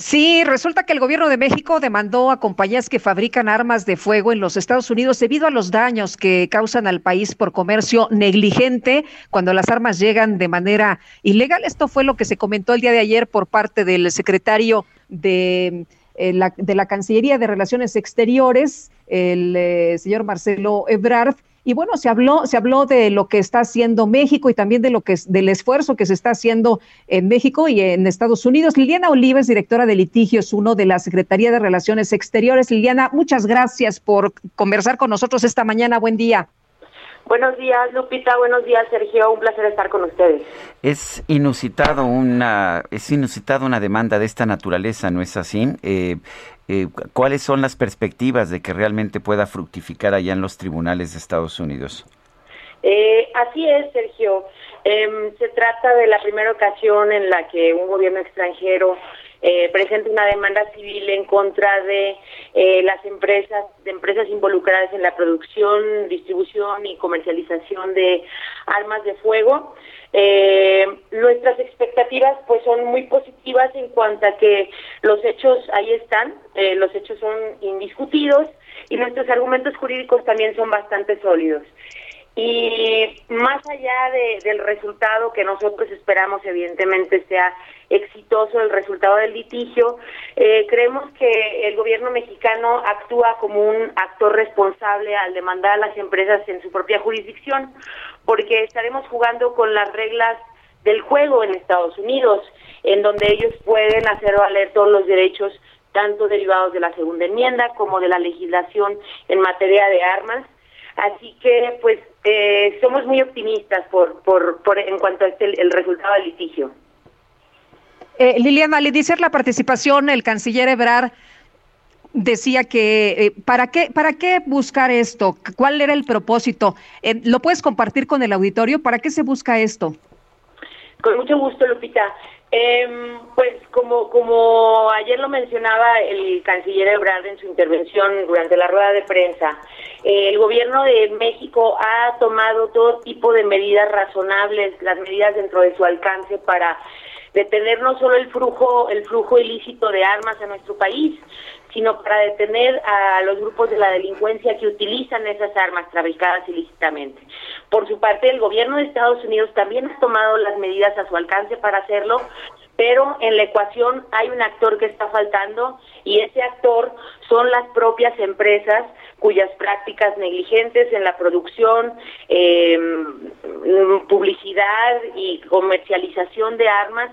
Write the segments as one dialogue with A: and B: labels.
A: Sí, resulta que el gobierno de México demandó a compañías que fabrican armas de fuego en los Estados Unidos debido a los daños que causan al país por comercio negligente cuando las armas llegan de manera ilegal. Esto fue lo que se comentó el día de ayer por parte del secretario de, eh, la, de la Cancillería de Relaciones Exteriores, el eh, señor Marcelo Ebrard, y bueno, se habló, se habló de lo que está haciendo México y también de lo que del esfuerzo que se está haciendo en México y en Estados Unidos. Liliana Olives, directora de litigios uno de la Secretaría de Relaciones Exteriores. Liliana, muchas gracias por conversar con nosotros esta mañana. Buen día.
B: Buenos días, Lupita. Buenos días, Sergio. Un placer estar con ustedes.
C: Es inusitado una, es inusitado una demanda de esta naturaleza, ¿no es así? Eh, eh, ¿Cuáles son las perspectivas de que realmente pueda fructificar allá en los tribunales de Estados Unidos?
B: Eh, así es, Sergio. Em, se trata de la primera ocasión en la que un gobierno extranjero eh, presenta una demanda civil en contra de eh, las empresas, de empresas involucradas en la producción, distribución y comercialización de armas de fuego. Eh, nuestras expectativas pues son muy positivas en cuanto a que los hechos ahí están, eh, los hechos son indiscutidos y nuestros argumentos jurídicos también son bastante sólidos. Y más allá de, del resultado que nosotros esperamos, evidentemente sea exitoso el resultado del litigio, eh, creemos que el gobierno mexicano actúa como un actor responsable al demandar a las empresas en su propia jurisdicción, porque estaremos jugando con las reglas del juego en Estados Unidos, en donde ellos pueden hacer valer todos los derechos, tanto derivados de la segunda enmienda como de la legislación en materia de armas. Así que, pues, eh, somos muy optimistas por, por, por en cuanto a este, el resultado del litigio.
A: Eh, Liliana, al iniciar la participación, el canciller Ebrard decía que eh, ¿para qué para qué buscar esto? ¿Cuál era el propósito? Eh, ¿Lo puedes compartir con el auditorio? ¿Para qué se busca esto?
B: Con mucho gusto, Lupita. Eh, pues como como ayer lo mencionaba el canciller Ebrard en su intervención durante la rueda de prensa, eh, el gobierno de México ha tomado todo tipo de medidas razonables, las medidas dentro de su alcance para detener no solo el flujo el flujo ilícito de armas a nuestro país, sino para detener a los grupos de la delincuencia que utilizan esas armas traficadas ilícitamente. Por su parte, el gobierno de Estados Unidos también ha tomado las medidas a su alcance para hacerlo, pero en la ecuación hay un actor que está faltando y ese actor son las propias empresas cuyas prácticas negligentes en la producción, eh, publicidad y comercialización de armas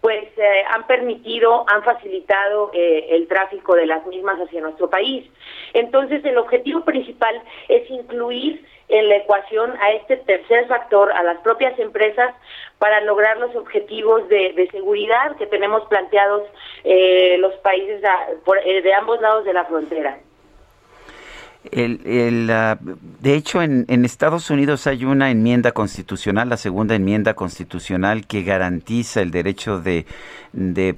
B: pues eh, han permitido, han facilitado eh, el tráfico de las mismas hacia nuestro país. Entonces, el objetivo principal es incluir en la ecuación a este tercer factor, a las propias empresas, para lograr los objetivos de, de seguridad que tenemos planteados eh, los países por, eh, de ambos lados de la frontera.
C: El, uh, de hecho, en, en, Estados Unidos hay una enmienda constitucional, la segunda enmienda constitucional, que garantiza el derecho de,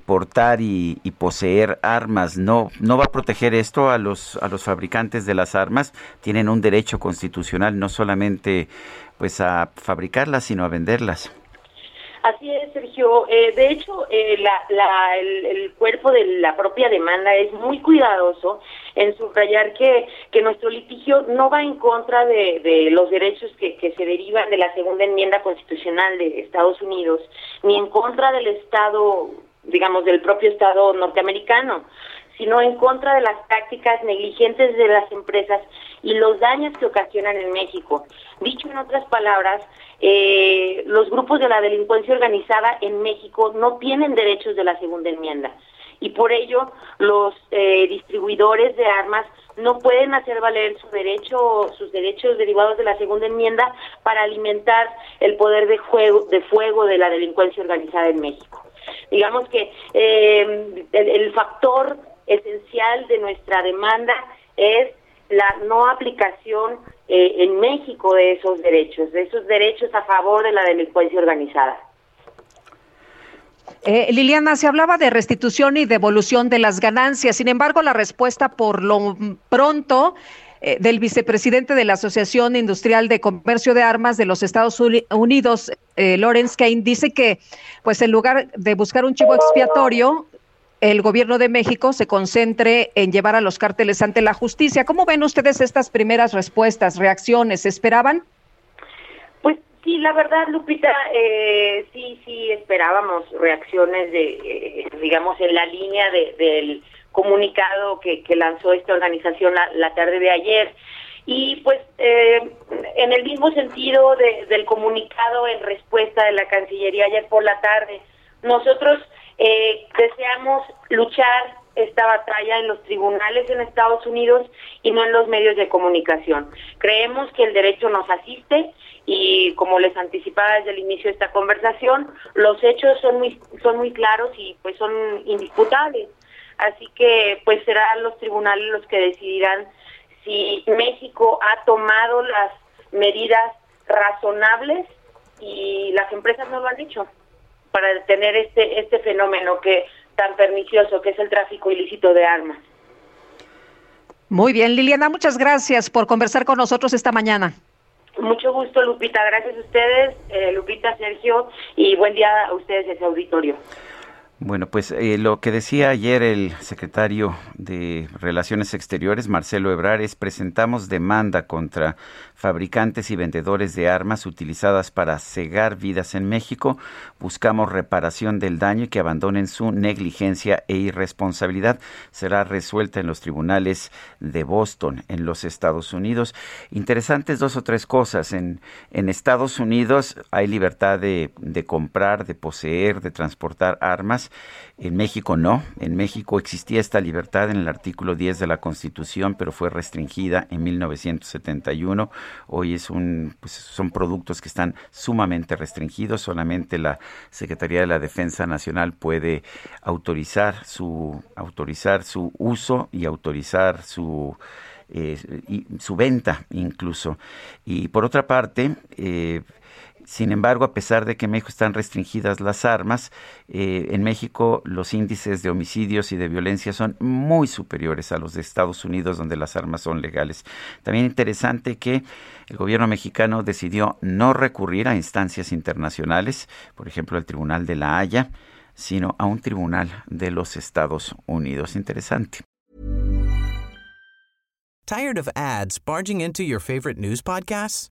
C: portar y, y, poseer armas. No, no va a proteger esto a los, a los fabricantes de las armas. Tienen un derecho constitucional no solamente pues a fabricarlas, sino a venderlas.
B: Así es, Sergio. Eh, de hecho, eh, la, la, el, cuerpo de la propia demanda es muy cuidadoso en subrayar que, que nuestro litigio no va en contra de, de los derechos que, que, se derivan de la segunda enmienda constitucional de Estados Unidos, ni en contra del Estado, digamos, del propio Estado norteamericano sino en contra de las prácticas negligentes de las empresas y los daños que ocasionan en México. Dicho en otras palabras, eh, los grupos de la delincuencia organizada en México no tienen derechos de la segunda enmienda y por ello los eh, distribuidores de armas no pueden hacer valer su derecho, sus derechos derivados de la segunda enmienda para alimentar el poder de, juego, de fuego de la delincuencia organizada en México. Digamos que eh, el, factor esencial de nuestra demanda es la no aplicación eh, en México de esos derechos, de esos derechos a favor de la delincuencia organizada.
A: Eh, Liliana, se hablaba de restitución y devolución de las ganancias. Sin embargo, la respuesta por lo pronto eh, del vicepresidente de la Asociación Industrial de Comercio de Armas de los Estados Unidos, eh, Lawrence Kane, dice que, pues, en lugar de buscar un chivo expiatorio, el gobierno de México se concentre en llevar a los cárteles ante la justicia. ¿Cómo ven ustedes estas primeras respuestas, reacciones? ¿Esperaban?
B: Sí, la verdad, Lupita, eh, sí, sí esperábamos reacciones de, eh, digamos, en la línea del comunicado que, lanzó esta organización la, tarde de ayer. Y pues eh, en el mismo sentido del comunicado en respuesta de la Cancillería ayer por la tarde, nosotros deseamos luchar esta batalla en los tribunales en Estados Unidos y no en los medios de comunicación. Creemos que el derecho nos asiste y como les anticipaba desde el inicio de esta conversación, los hechos son muy son muy claros y pues son indisputables. Así que pues serán los tribunales los que decidirán si México ha tomado las medidas razonables y las empresas no lo han hecho para detener este este fenómeno que tan pernicioso que es el tráfico ilícito de armas.
A: Muy bien, Liliana, muchas gracias por conversar con nosotros esta mañana.
B: Mucho gusto, Lupita. Gracias a ustedes, eh, Lupita, Sergio, y buen día a ustedes, ese auditorio.
C: Bueno, pues eh, lo que decía ayer el secretario de Relaciones Exteriores, Marcelo Ebrar, es presentamos demanda contra fabricantes y vendedores de armas utilizadas para cegar vidas en México. Buscamos reparación del daño y que abandonen su negligencia e irresponsabilidad. Será resuelta en los tribunales de Boston, en los Estados Unidos. Interesantes dos o tres cosas. En, en Estados Unidos hay libertad de, de comprar, de poseer, de transportar armas en México no. En México existía esta libertad en el artículo 10 de la Constitución, pero fue restringida en 1971. Hoy es un, pues son productos que están sumamente restringidos. Solamente la Secretaría de la Defensa Nacional puede autorizar su, autorizar su uso y autorizar su eh, su venta incluso. Y por otra parte, eh, sin embargo, a pesar de que en México están restringidas las armas, eh, en México los índices de homicidios y de violencia son muy superiores a los de Estados Unidos, donde las armas son legales. También interesante que el gobierno mexicano decidió no recurrir a instancias internacionales, por ejemplo, al Tribunal de la Haya, sino a un tribunal de los Estados Unidos. Interesante.
D: Tired of ads barging into your favorite news podcasts?